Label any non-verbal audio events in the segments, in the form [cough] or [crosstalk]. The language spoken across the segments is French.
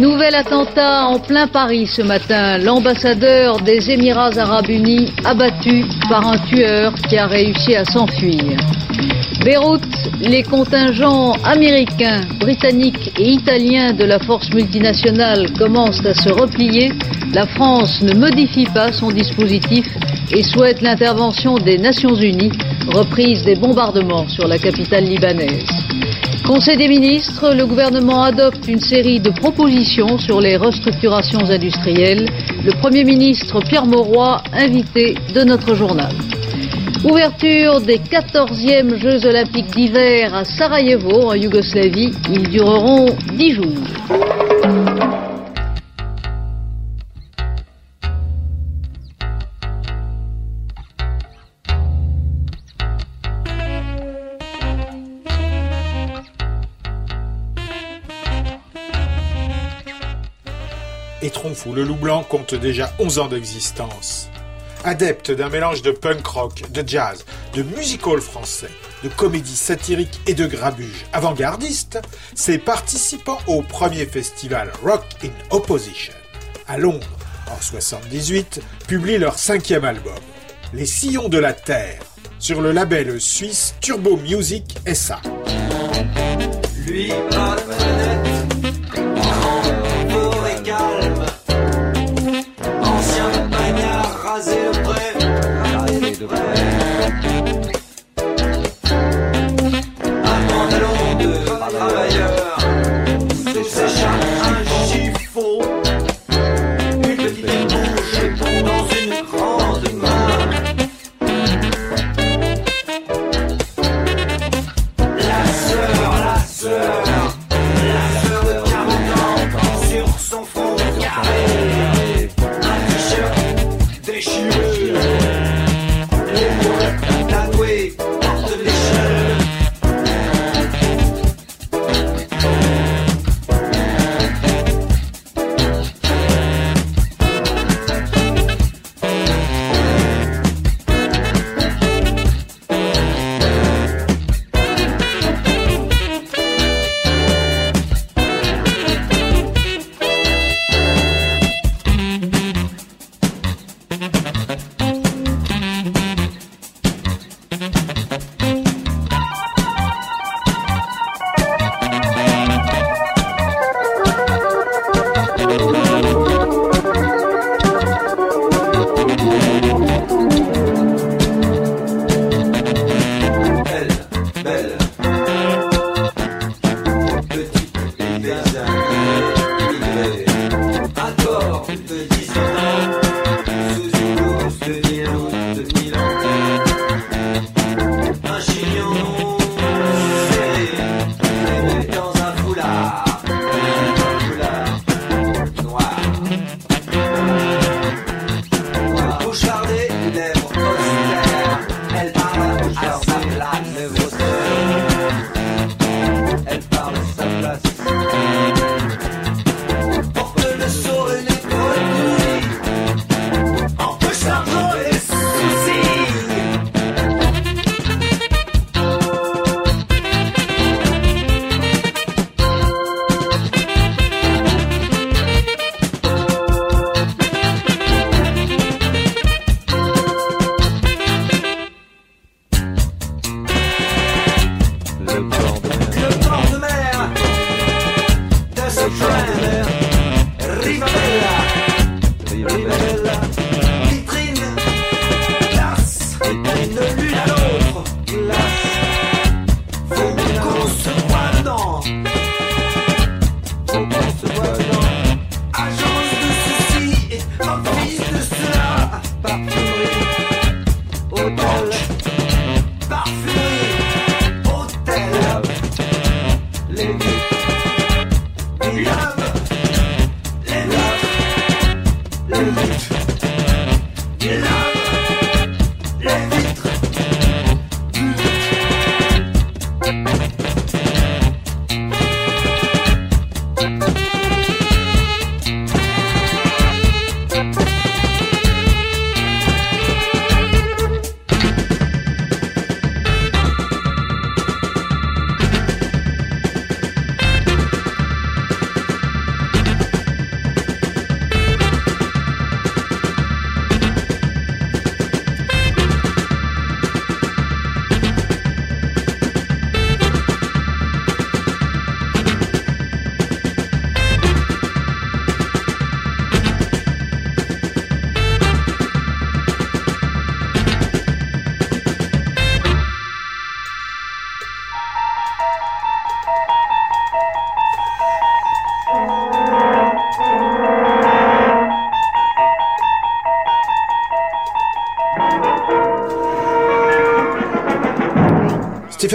Nouvel attentat en plein Paris ce matin. L'ambassadeur des Émirats arabes unis abattu par un tueur qui a réussi à s'enfuir. Beyrouth, les contingents américains, britanniques et italiens de la force multinationale commencent à se replier. La France ne modifie pas son dispositif et souhaite l'intervention des Nations Unies, reprise des bombardements sur la capitale libanaise. Conseil des ministres, le gouvernement adopte une série de propositions sur les restructurations industrielles. Le Premier ministre Pierre Mauroy, invité de notre journal. Ouverture des 14e Jeux olympiques d'hiver à Sarajevo, en Yougoslavie. Ils dureront 10 jours. Tronfou, le loup blanc compte déjà 11 ans d'existence. Adepte d'un mélange de punk rock, de jazz, de musical français, de comédie satirique et de grabuge avant-gardiste, ses participants au premier festival Rock in Opposition à Londres en 78 publient leur cinquième album, Les Sillons de la Terre, sur le label suisse Turbo Music SA.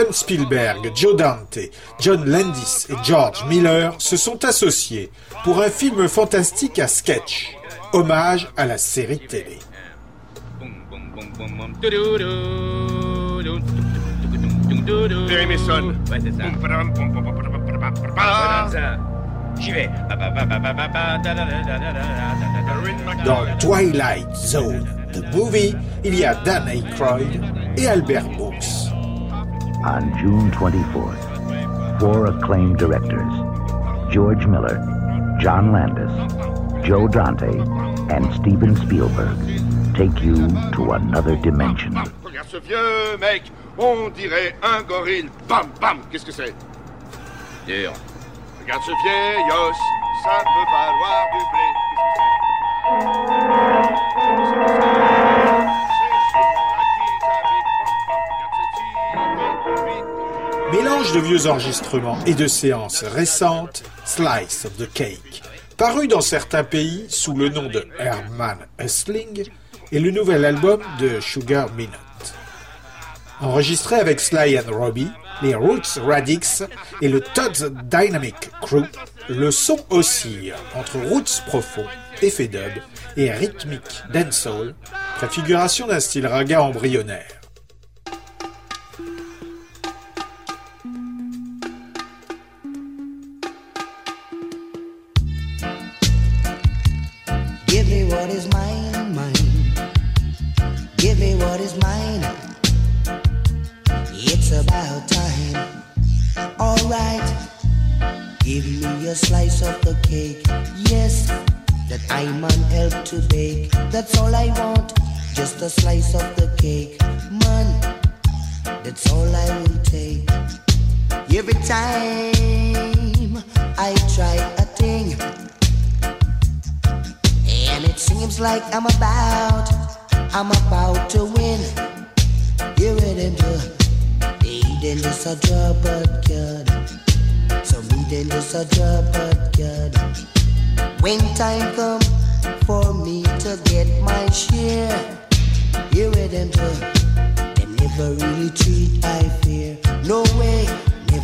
Steven Spielberg, Joe Dante, John Landis et George Miller se sont associés pour un film fantastique à sketch, hommage à la série télé. Dans Twilight Zone, the movie, il y a Dan Aykroyd et Albert. On June 24th, four acclaimed directors, George Miller, John Landis, Joe Dante, and Steven Spielberg, take you to another dimension. Regarde ce vieux mec. On dirait un gorille. Bam, bam. Qu'est-ce que c'est. Regarde ce os. Ça peut valoir du blé. Qu'est-ce de vieux enregistrements et de séances récentes, Slice of the Cake, paru dans certains pays sous le nom de Herman Hustling, est le nouvel album de Sugar Minott. Enregistré avec Sly and Robbie, les Roots Radix et le Todd's Dynamic Crew, le son oscille entre roots profond, effet dub et rythmique dancehall, préfiguration d'un style raga embryonnaire.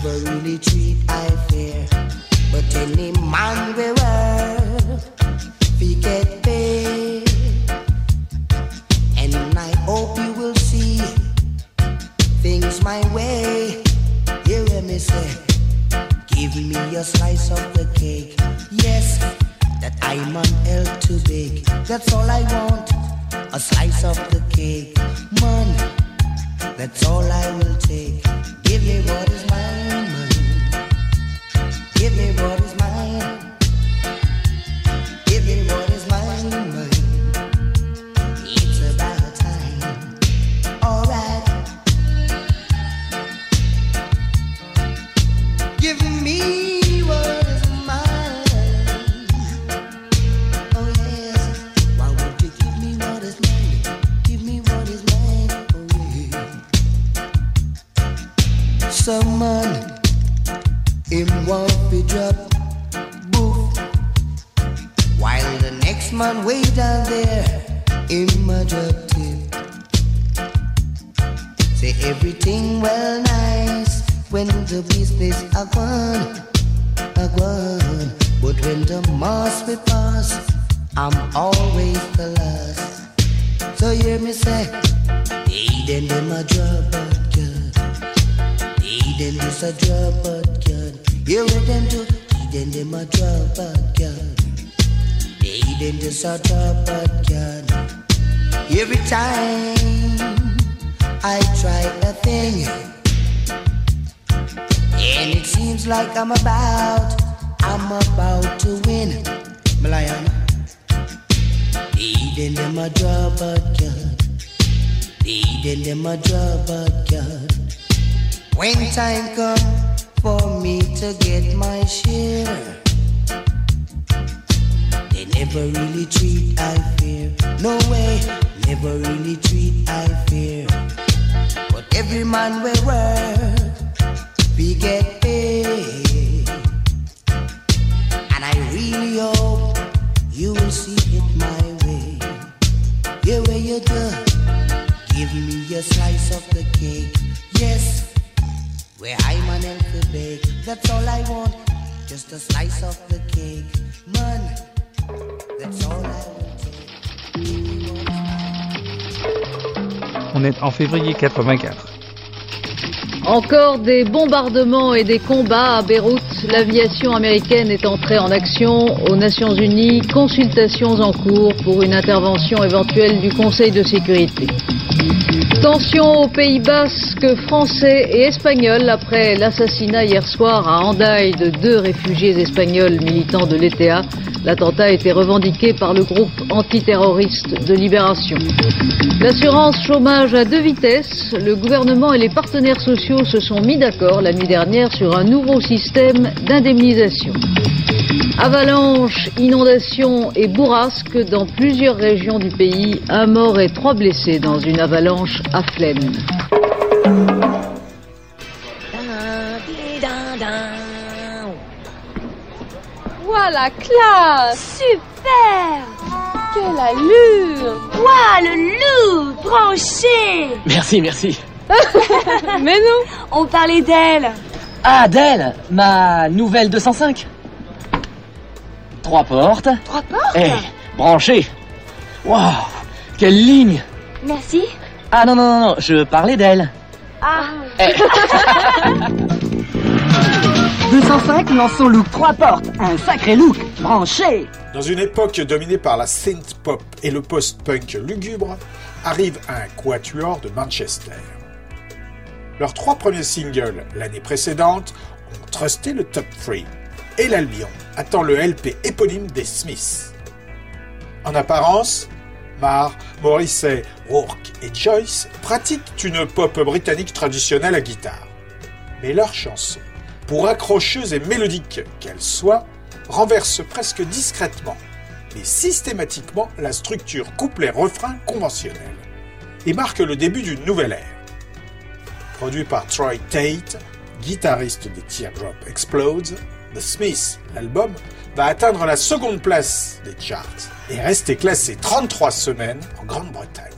Never really treat I fear. But any man we work we get paid. And I hope you will see things my way. Hear me say, give me a slice of the cake. Yes, that I'm on help to bake. That's all I want, a slice of the cake. Man, that's all I will take. Give me what is mine. Give me what is thing, and it seems like I'm about, I'm about to win. Malayan. Eden them a but God. Eden them a but God. When time come for me to get my share, they never really treat I fear. No way, never really treat I fear. Every man will work, we get paid. And I really hope you will see it my way. Yeah, where you do, give me a slice of the cake. Yes, where I'm an elf bake. That's all I want, just a slice of the cake. Man, that's all I will On est en février 84. Encore des bombardements et des combats à Beyrouth. L'aviation américaine est entrée en action aux Nations Unies. Consultations en cours pour une intervention éventuelle du Conseil de sécurité. Tension aux Pays Basques français et espagnols après l'assassinat hier soir à Hendaye de deux réfugiés espagnols militants de l'ETA. L'attentat a été revendiqué par le groupe antiterroriste de libération. L'assurance chômage à deux vitesses. Le gouvernement et les partenaires sociaux se sont mis d'accord la nuit dernière sur un nouveau système d'indemnisation. Avalanches, inondations et bourrasques dans plusieurs régions du pays. Un mort et trois blessés dans une avalanche à Flaine. Ouah, la classe Super Quelle allure Ouah, le loup branché Merci, merci. [laughs] Mais non On parlait d'elle. Ah, d'elle, ma nouvelle 205. Trois portes. Trois portes? Eh, branché. Waouh, quelle ligne. Merci. Ah non, non, non, non, je parlais d'elle. Ah. Eh. 205 lance son look trois portes, un sacré look, branché. Dans une époque dominée par la synth pop et le post-punk lugubre, arrive un quatuor de Manchester. Leurs trois premiers singles l'année précédente ont trusté le top 3 et l'Albion attend le LP éponyme des Smiths. En apparence, Marr, Morrissey, Rourke et Joyce pratiquent une pop britannique traditionnelle à guitare. Mais leurs chansons, pour accrocheuses et mélodiques qu'elles soient, renversent presque discrètement, mais systématiquement la structure couplet-refrain conventionnelle et marquent le début d'une nouvelle ère. Produit par Troy Tate, guitariste des Teardrop Explodes, The Smiths, l'album, va atteindre la seconde place des charts et rester classé 33 semaines en Grande-Bretagne.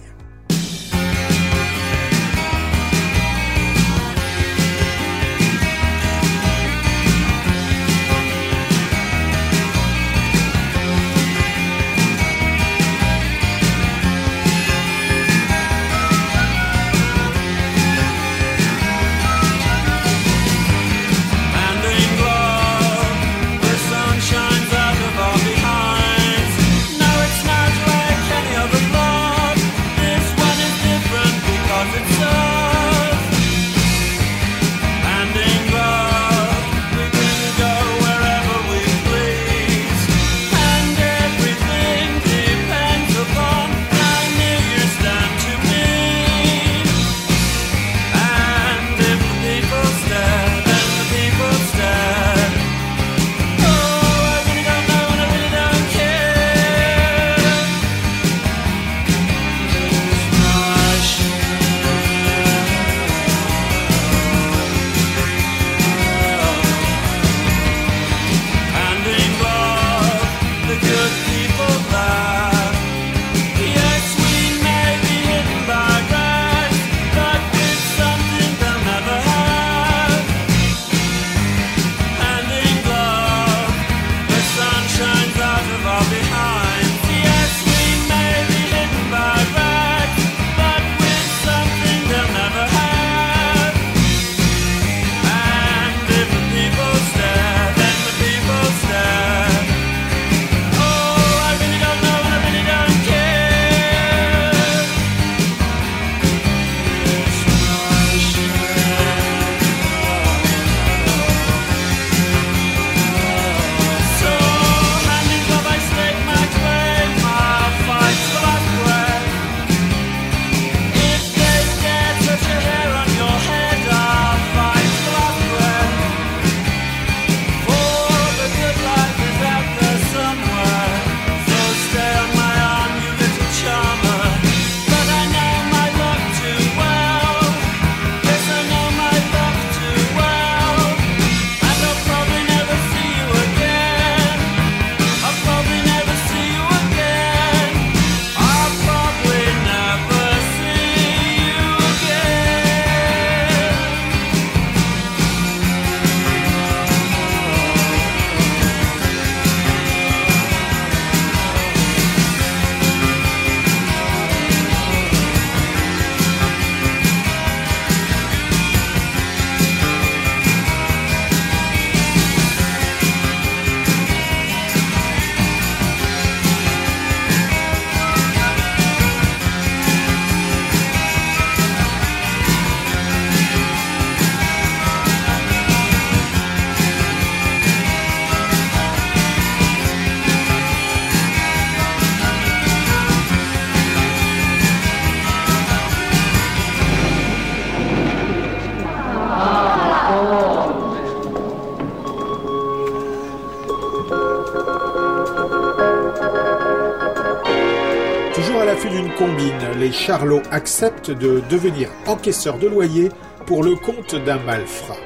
Charlots acceptent de devenir encaisseurs de loyer pour le compte d'un malfrat.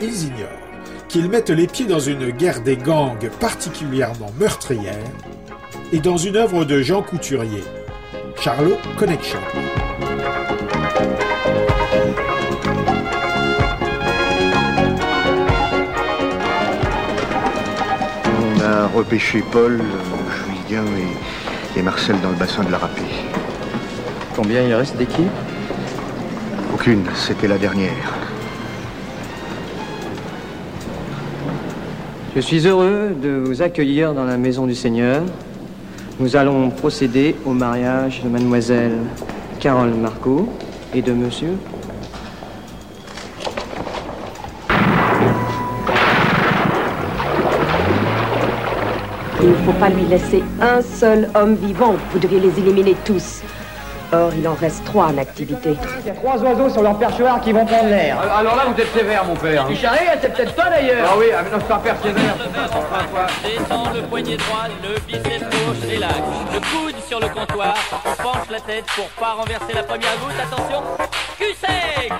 Ils ignorent qu'ils mettent les pieds dans une guerre des gangs particulièrement meurtrière et dans une œuvre de Jean Couturier, Charlot Connection. On a repêché Paul, euh, Julien et, et Marcel dans le bassin de la Rapée. Combien il reste d'équipes Aucune, c'était la dernière. Je suis heureux de vous accueillir dans la maison du Seigneur. Nous allons procéder au mariage de mademoiselle Carole Marco et de monsieur Il ne faut pas lui laisser un seul homme vivant. Vous deviez les éliminer tous. Or, il en reste trois en activité. Il y a trois oiseaux sur leur perchoir qui vont prendre l'air. Alors là, vous êtes sévère, mon père. Du charret, c'est peut-être pas d'ailleurs. Ah oui, ah, mais non, c'est un père sévère. Descend le poignet droit, le biceps gauche et l'axe. Le coude sur le comptoir. On penche la tête pour pas renverser la première goutte. Attention, cul sec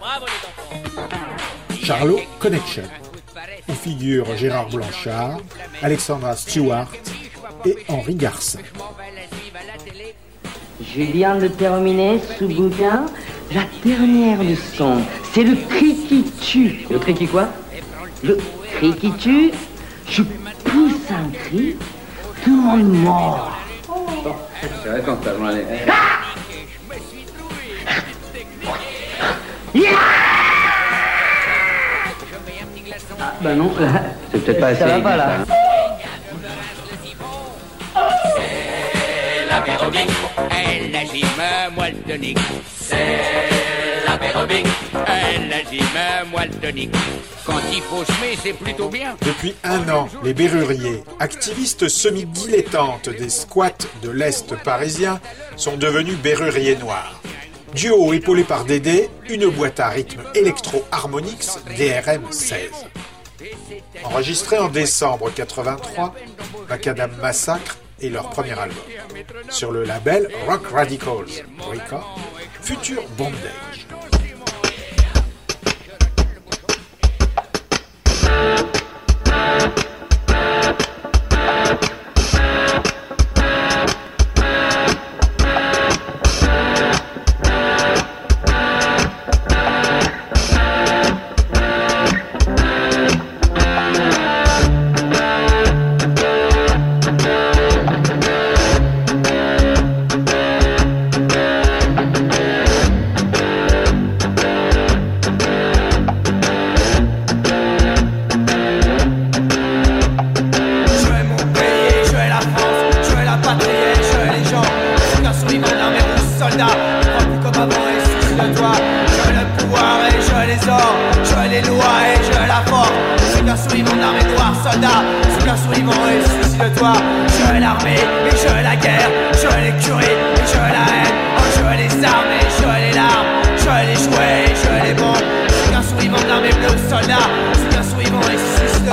Bravo les enfants. Charlot Connection. Y figurent Gérard Blanchard, Alexandra Stewart et Henri Garcin. Julien Le Terminé, sous bouquin, la dernière leçon, c'est le cri qui tue. Le cri qui quoi? Le cri qui tue, je pousse un cri, tout le monde mord. C'est vrai quand t'as allez. Ah, bah non, C'est peut-être pas assez. ça va pas aigu, là. C'est l'apérobic, elle agit me moelle tonique. C'est l'apérobic, elle agit me moelle tonique. Quand il faut semer, c'est plutôt bien. Depuis un an, les Berruriers, activistes semi-dilettantes des squats de l'Est parisien, sont devenus Berruriers noirs. Duo épaulé par Dédé, une boîte à rythme électro-harmonix DRM 16. Enregistré en décembre 83, Macadam Massacre est leur premier album. Sur le label Rock Radicals Record, Future Bondage.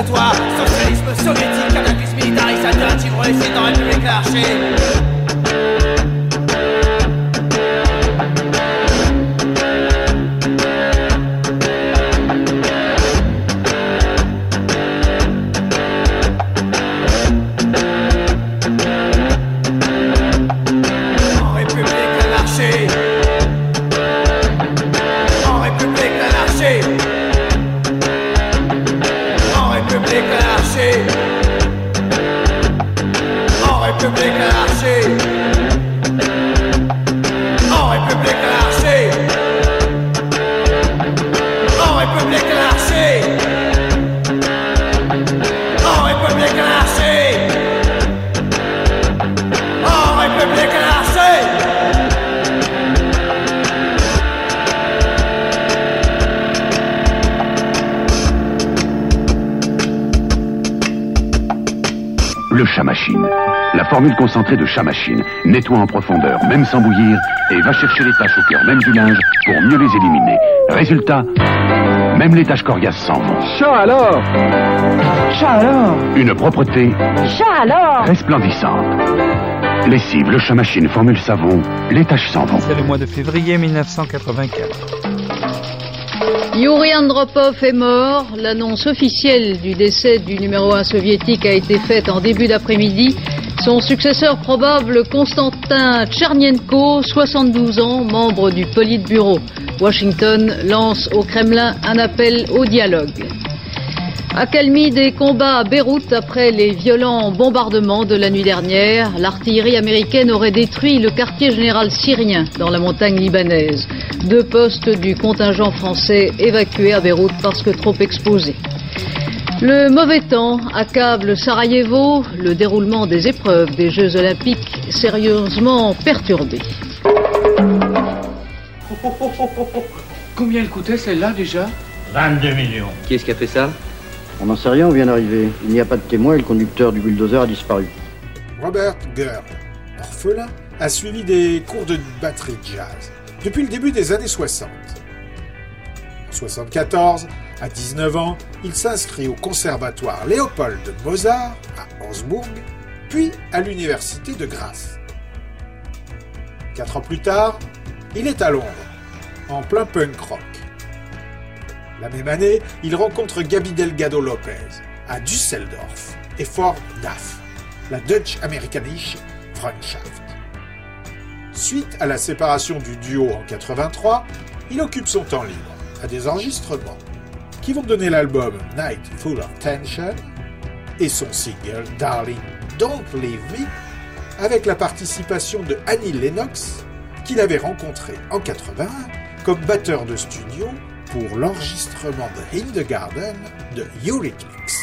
pour toi Socialisme soviétique, cannabis militarisateur, tu réussis dans République archée formule concentrée de chat machine nettoie en profondeur, même sans bouillir, et va chercher les taches au cœur même du linge pour mieux les éliminer. Résultat, même les taches coriaces s'en vont. Chat alors Chat alors Une propreté Chat alors resplendissante. Lessive, le chat machine, formule savon, les taches s'en vont. C'est le mois de février 1984. Yuri Andropov est mort. L'annonce officielle du décès du numéro 1 soviétique a été faite en début d'après-midi. Son successeur probable, Konstantin Tchernienko, 72 ans, membre du Politburo. Washington lance au Kremlin un appel au dialogue. Accalmie des combats à Beyrouth après les violents bombardements de la nuit dernière. L'artillerie américaine aurait détruit le quartier général syrien dans la montagne libanaise. Deux postes du contingent français évacués à Beyrouth parce que trop exposés. Le mauvais temps accable Sarajevo, le déroulement des épreuves des Jeux olympiques sérieusement perturbé. Combien elle coûtait celle-là déjà? 22 millions. Qui est-ce qui a fait ça? On n'en sait rien, on vient d'arriver. Il n'y a pas de témoin et le conducteur du bulldozer a disparu. Robert Girl, orphelin, a suivi des cours de batterie jazz depuis le début des années 60. En 74, à 19 ans, il s'inscrit au conservatoire Léopold de Mozart à Augsbourg, puis à l'université de Grasse. Quatre ans plus tard, il est à Londres, en plein punk rock. La même année, il rencontre Gabi Delgado Lopez à Düsseldorf et Fort DAF, la Dutch Amerikanische Freundschaft. Suite à la séparation du duo en 83, il occupe son temps libre à des enregistrements qui vont donner l'album Night Full of Tension et son single Darling Don't Leave Me avec la participation de Annie Lennox qu'il avait rencontré en 81 comme batteur de studio pour l'enregistrement de Hindegarden de Eurythmics.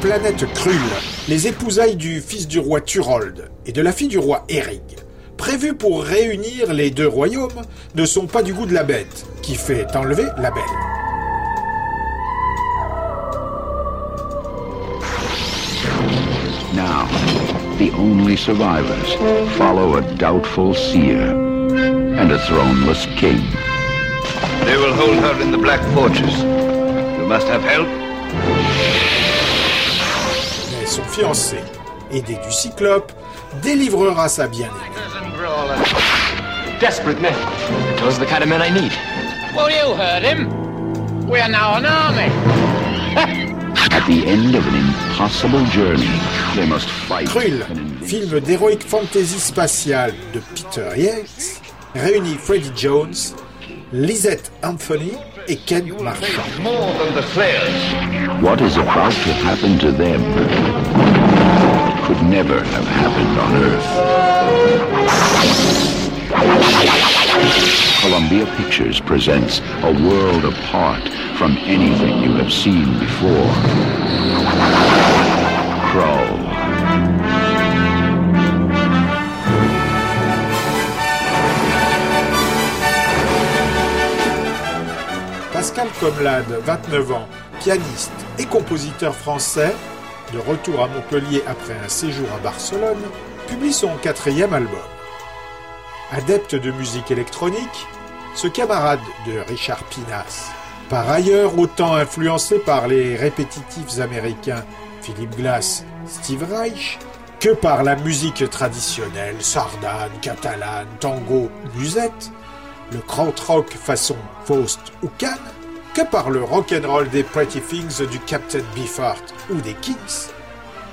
Planète Krull, les épousailles du fils du roi Turold et de la fille du roi Erig, prévues pour réunir les deux royaumes, ne sont pas du goût de la bête, qui fait enlever la belle. Now, the only survivors follow a doubtful seer and a throneless king. They will hold her in the Black Fortress. You must have help. Son fiancé, aidé du Cyclope, délivrera sa bien-aimée. Desperate men. Those are the kind of men I need. Well, you heard him. We are now an army. [laughs] At the end of an impossible journey, they must fight. Krull, film d'heroic fantasy spatiale de Peter Yates, réunit Freddie Jones, Lisette Anthony et Ken Marshall. More than the flares. What is about to happen to them could never have happened on Earth. Columbia Pictures presents a world apart from anything you have seen before. Crow. Pascal Comlade, 29 ans, pianiste et compositeur français, de retour à Montpellier après un séjour à Barcelone, publie son quatrième album. Adepte de musique électronique, ce camarade de Richard Pinas, par ailleurs autant influencé par les répétitifs américains Philip Glass, Steve Reich, que par la musique traditionnelle, sardane, catalane, tango, musette, le krautrock façon Faust ou Cannes, que par le rock'n'roll des Pretty Things du Captain Beefheart ou des Kings,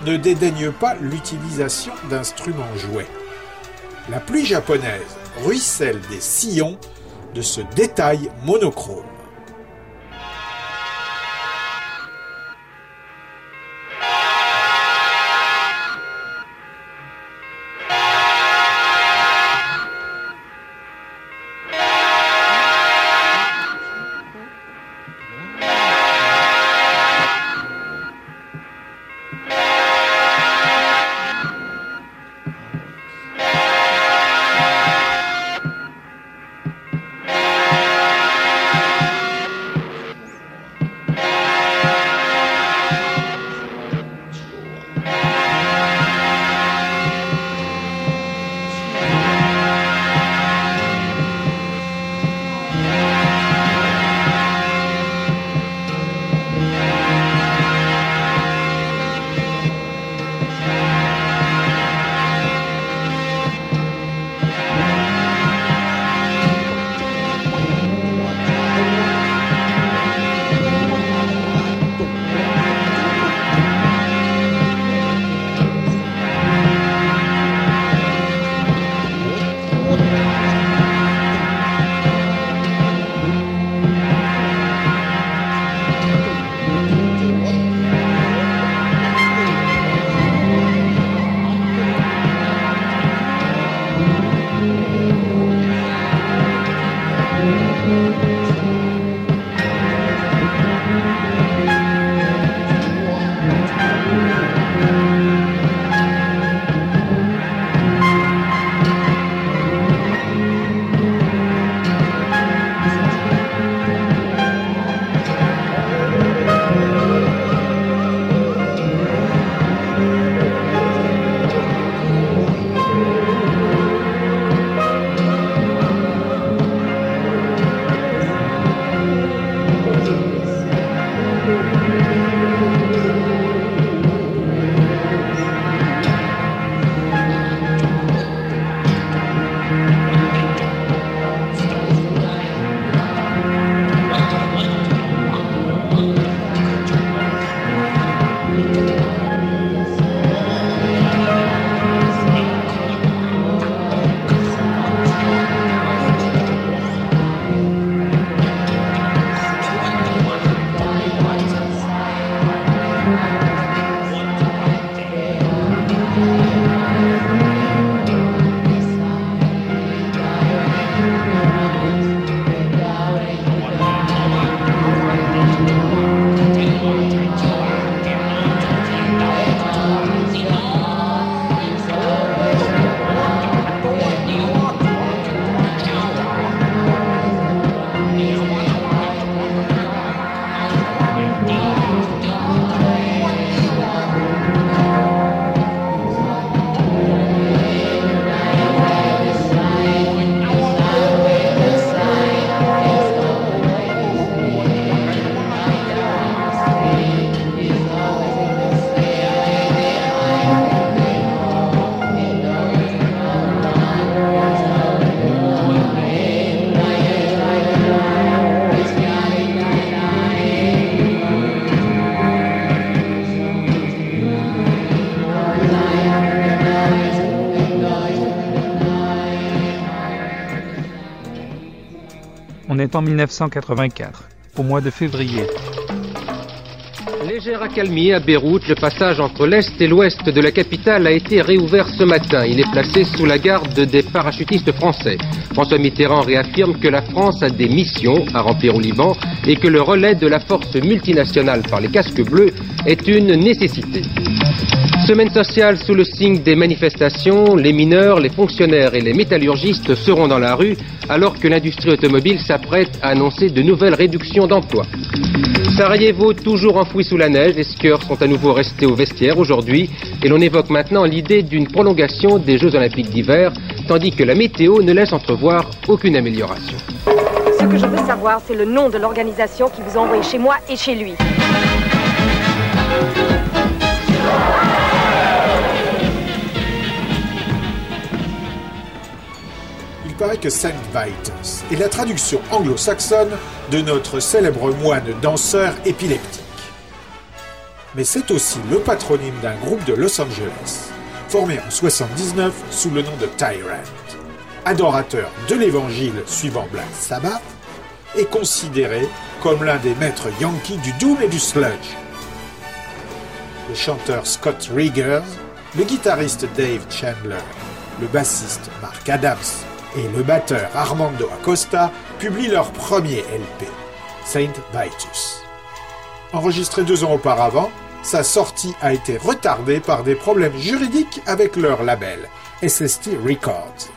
ne dédaigne pas l'utilisation d'instruments jouets. La pluie japonaise ruisselle des sillons de ce détail monochrome. En 1984, au mois de février. Légère accalmie à Beyrouth, le passage entre l'est et l'ouest de la capitale a été réouvert ce matin. Il est placé sous la garde des parachutistes français. François Mitterrand réaffirme que la France a des missions à remplir au Liban et que le relais de la force multinationale par les casques bleus est une nécessité. Semaine sociale sous le signe des manifestations, les mineurs, les fonctionnaires et les métallurgistes seront dans la rue alors que l'industrie automobile s'apprête à annoncer de nouvelles réductions d'emplois. Sarajevo toujours enfoui sous la neige, les skieurs sont à nouveau restés au vestiaire aujourd'hui et l'on évoque maintenant l'idée d'une prolongation des Jeux olympiques d'hiver tandis que la météo ne laisse entrevoir aucune amélioration. Ce que je veux savoir, c'est le nom de l'organisation qui vous a envoyé chez moi et chez lui. Paraît que Saint Vitus est la traduction anglo-saxonne de notre célèbre moine danseur épileptique. Mais c'est aussi le patronyme d'un groupe de Los Angeles, formé en 79 sous le nom de Tyrant. Adorateur de l'évangile suivant Black Sabbath, est considéré comme l'un des maîtres yankees du doom et du sludge. Le chanteur Scott Riggers, le guitariste Dave Chandler, le bassiste Mark Adams et le batteur Armando Acosta publient leur premier LP, Saint Vitus. Enregistré deux ans auparavant, sa sortie a été retardée par des problèmes juridiques avec leur label, SST Records.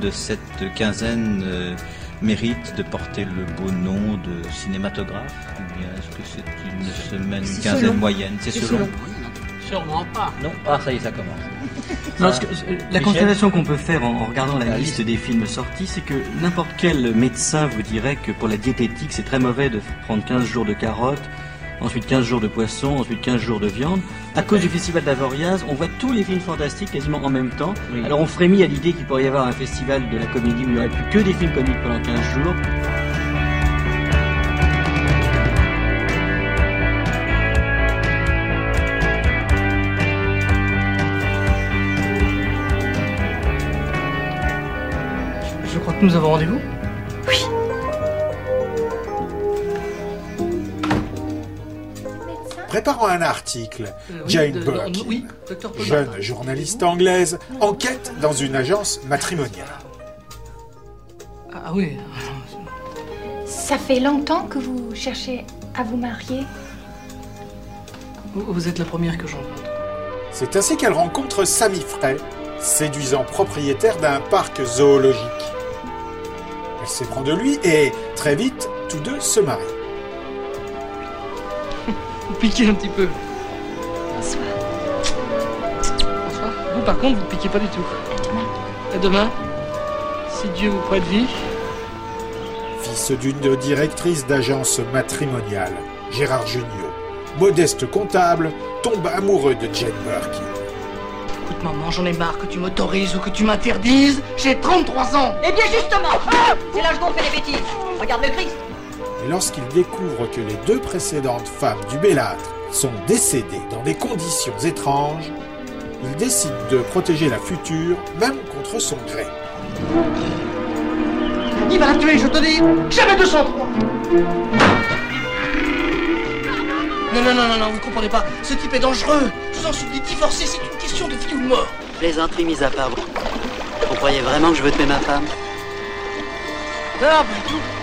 De cette quinzaine euh, méritent de porter le beau nom de cinématographe Ou bien est-ce que c'est une semaine, une quinzaine selon. moyenne? C'est selon selon. Sûrement pas. Non Ah, ça y est, ça commence. Non, Ah, que, euh, la Michel constatation qu'on peut faire en, en regardant la La liste des films sortis, c'est que n'importe quel médecin vous dirait que pour la diététique, c'est très mauvais de prendre 15 jours de carottes, ensuite 15 jours de poisson, ensuite 15 jours de viande. À cause du festival d'Avoriaz, on voit tous les films fantastiques quasiment en même temps. Alors on frémit à l'idée qu'il pourrait y avoir un festival de la comédie où il n'y aurait plus que des films comiques pendant 15 jours. Je crois que nous avons rendez-vous Préparant un article, Euh, oui, Jane de- de- Burke, oui, jeune journaliste anglaise, enquête dans une agence matrimoniale. Ah oui. Ça fait longtemps que vous cherchez à vous marier? Vous, êtes la première que je rencontre. C'est ainsi qu'elle rencontre Samy Frey, séduisant propriétaire d'un parc zoologique. Elle s'éprend de lui et, très vite, tous deux se marient. Vous piquez un petit peu. Bonsoir. Bonsoir. Vous, par contre, vous piquez pas du tout. À demain. Si Dieu vous prête vie. Fils d'une directrice d'agence matrimoniale, Gérard Jugnot, modeste comptable, tombe amoureux de Jane Burke. Écoute, maman, j'en ai marre que tu m'autorises ou que tu m'interdises. J'ai 33 ans. Eh bien justement, c'est l'âge qu'on fait des bêtises. Regarde le Christ. Et lorsqu'il découvre que les deux précédentes femmes du Bellâtre sont décédées dans des conditions étranges, il décide de protéger la future, même contre son gré. Il va la tuer, je te dis. Jamais 203. Non, non, non, non, non, vous comprenez pas. Ce type est dangereux. Je vous en supplie, divorcer, c'est une question de vie ou de mort. Plaisanterie mise à part. Vous croyez vraiment que je veux tuer ma femme? Non, pas du tout.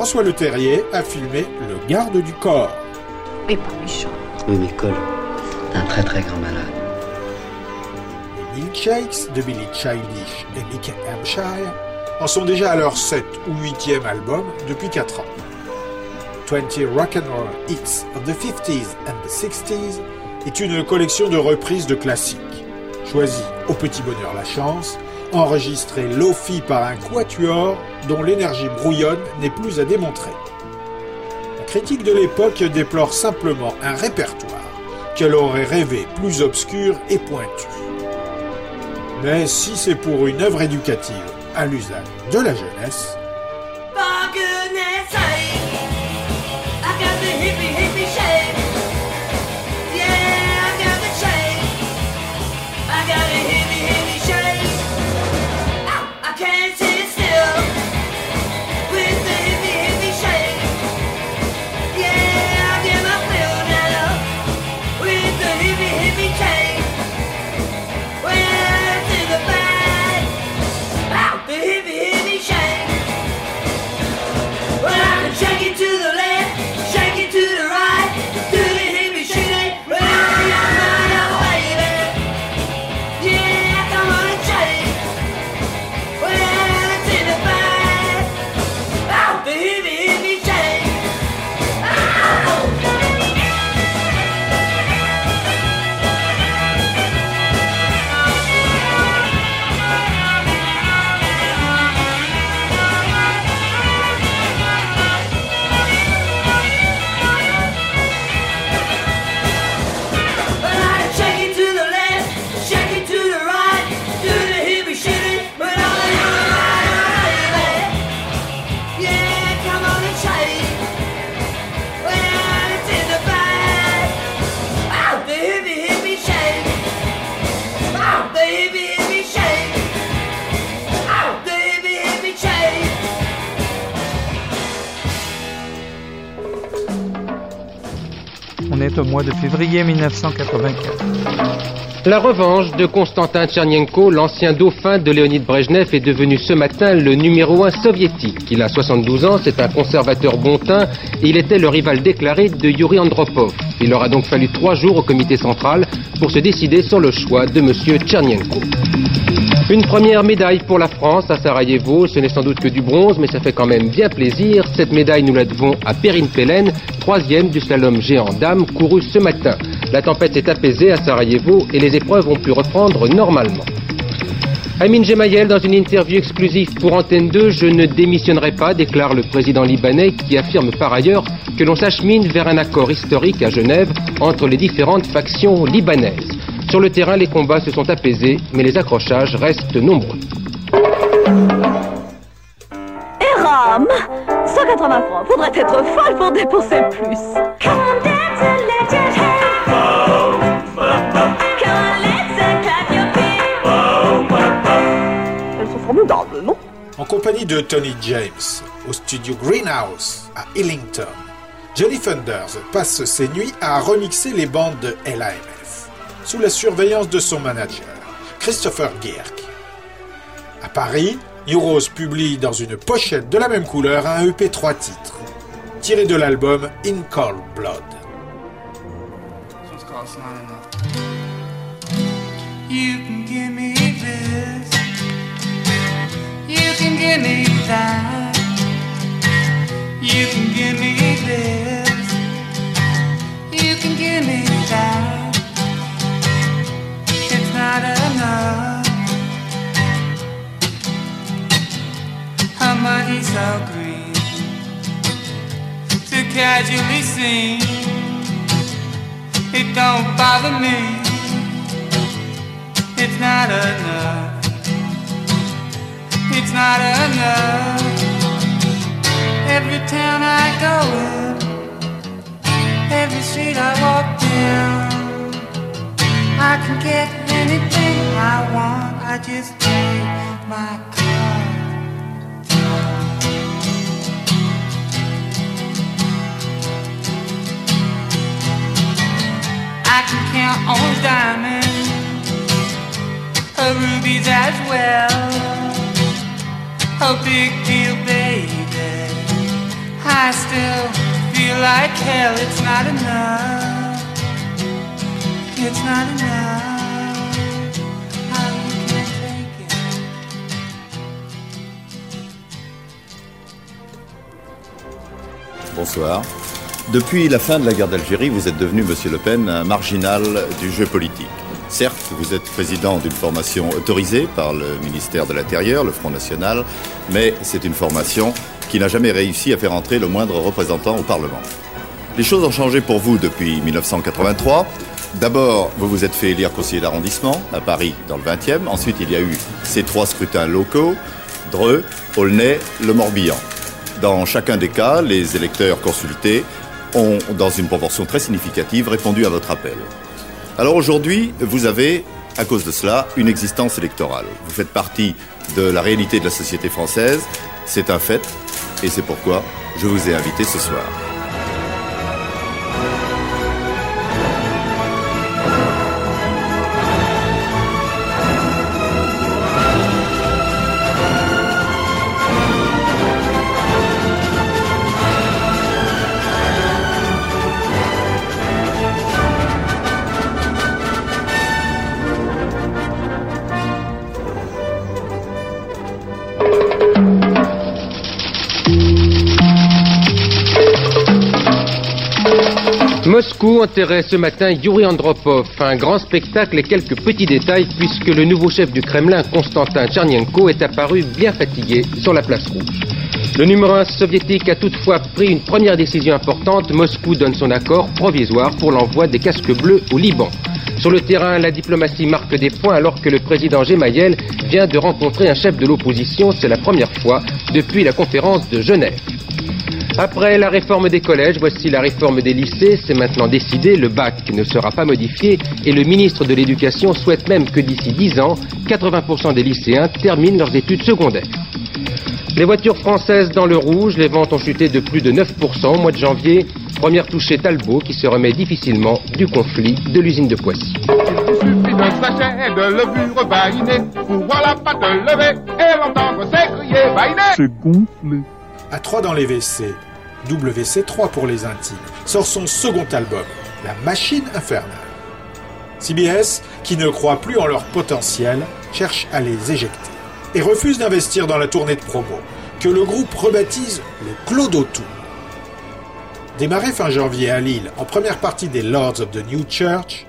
François Le Terrier a filmé Le garde du corps. Et pas méchant. Oui, mais Cole, un très très grand malade. Les Milkshakes de Billy Childish et Mickey Hampshire en sont déjà à leur 7 ou 8e album depuis 4 ans. 20 Rock'n'Roll Hits of the 50s and the 60s est une collection de reprises de classiques, choisies au petit bonheur la chance, enregistrées lofi par un quatuor dont l'énergie brouillonne n'est plus à démontrer. La critique de l'époque déplore simplement un répertoire qu'elle aurait rêvé plus obscur et pointu. Mais si c'est pour une œuvre éducative à l'usage de la jeunesse, Au mois de février 1984. La revanche de Konstantin Tchernienko, l'ancien dauphin de Léonid Brejnev, est devenu ce matin le numéro un soviétique. Il a 72 ans, c'est un conservateur bon teint, et il était le rival déclaré de Yuri Andropov. Il aura donc fallu trois jours au comité central pour se décider sur le choix de M. Tchernienko. Une première médaille pour la France à Sarajevo. Ce n'est sans doute que du bronze, mais ça fait quand même bien plaisir. Cette médaille, nous la devons à Perrine Pellen, troisième du slalom géant dame couru ce matin. La tempête s'est apaisée à Sarajevo et les épreuves ont pu reprendre normalement. Amin Gemayel, dans une interview exclusive pour Antenne 2, je ne démissionnerai pas, déclare le président libanais, qui affirme par ailleurs que l'on s'achemine vers un accord historique à Genève entre les différentes factions libanaises. Sur le terrain, les combats se sont apaisés, mais les accrochages restent nombreux. Eram 180 francs. Faudrait être folle pour dépenser plus. Come dance and let your hair. Come on, let's and clap your feet. Elles sont formidables, non? En compagnie de Tony James, au studio Greenhouse à Illington, Johnny Thunders passe ses nuits à remixer les bandes de LAMF, sous la surveillance de son manager, Christopher Gierk. À Paris, Euros publie dans une pochette de la même couleur un EP 3 titres, tiré de l'album In Cold Blood. To casually sing. It don't bother me. It's not enough. It's not enough. Every town I go in, every street I walk down, I can get anything I want. I just take my I can count on diamonds her rubies as well. Oh, big deal, baby. I still feel like hell. It's not enough. It's not enough. Bonsoir. Depuis la fin de la guerre d'Algérie, vous êtes devenu, Monsieur Le Pen, un marginal du jeu politique. Certes, vous êtes président d'une formation autorisée par le ministère de l'Intérieur, le Front National, mais c'est une formation qui n'a jamais réussi à faire entrer le moindre représentant au Parlement. Les choses ont changé pour vous depuis 1983. D'abord, vous vous êtes fait élire conseiller d'arrondissement à Paris dans le 20e. Ensuite, il y a eu ces trois scrutins locaux, Dreux, Aulnay, Le Morbihan. Dans chacun des cas, les électeurs consultés ont, dans une proportion très significative, répondu à votre appel. Alors aujourd'hui, vous avez, à cause de cela, une existence électorale. Vous faites partie de la réalité de la société française, c'est un fait, et c'est pourquoi je vous ai invité ce soir. Moscou enterrait ce matin Yuri Andropov. Un grand spectacle et quelques petits détails puisque le nouveau chef du Kremlin, Konstantin Tchernienko, est apparu bien fatigué sur la place rouge. Le numéro 1 soviétique a toutefois pris une première décision importante. Moscou donne son accord provisoire pour l'envoi des casques bleus au Liban. Sur le terrain, la diplomatie marque des points alors que le président Gemayel vient de rencontrer un chef de l'opposition. C'est la première fois depuis la conférence de Genève. Après la réforme des collèges, voici la réforme des lycées. C'est maintenant décidé, le bac ne sera pas modifié et le ministre de l'Éducation souhaite même que d'ici 10 ans, 80% des lycéens terminent leurs études secondaires. Les voitures françaises dans le rouge, les ventes ont chuté de plus de 9% au mois de janvier. Première touchée Talbot qui se remet difficilement du conflit de l'usine de Poissy. Il suffit d'un chaîne, levure baïnée, pour voir la patte levée et l'entendre s'écrier baïné. C'est gonflé. À 3 dans les WC, WC3 pour les intimes, sort son second album, La Machine Infernale. CBS, qui ne croit plus en leur potentiel, cherche à les éjecter et refuse d'investir dans la tournée de promo, que le groupe rebaptise le Clodo Tour. Démarré fin janvier à Lille, en première partie des Lords of the New Church,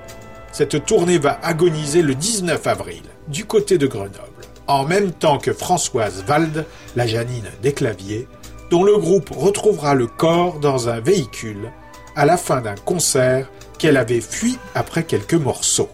cette tournée va agoniser le 19 avril, du côté de Grenoble, en même temps que Françoise Wald, la Janine des claviers, dont le groupe retrouvera le corps dans un véhicule à la fin d'un concert qu'elle avait fui après quelques morceaux.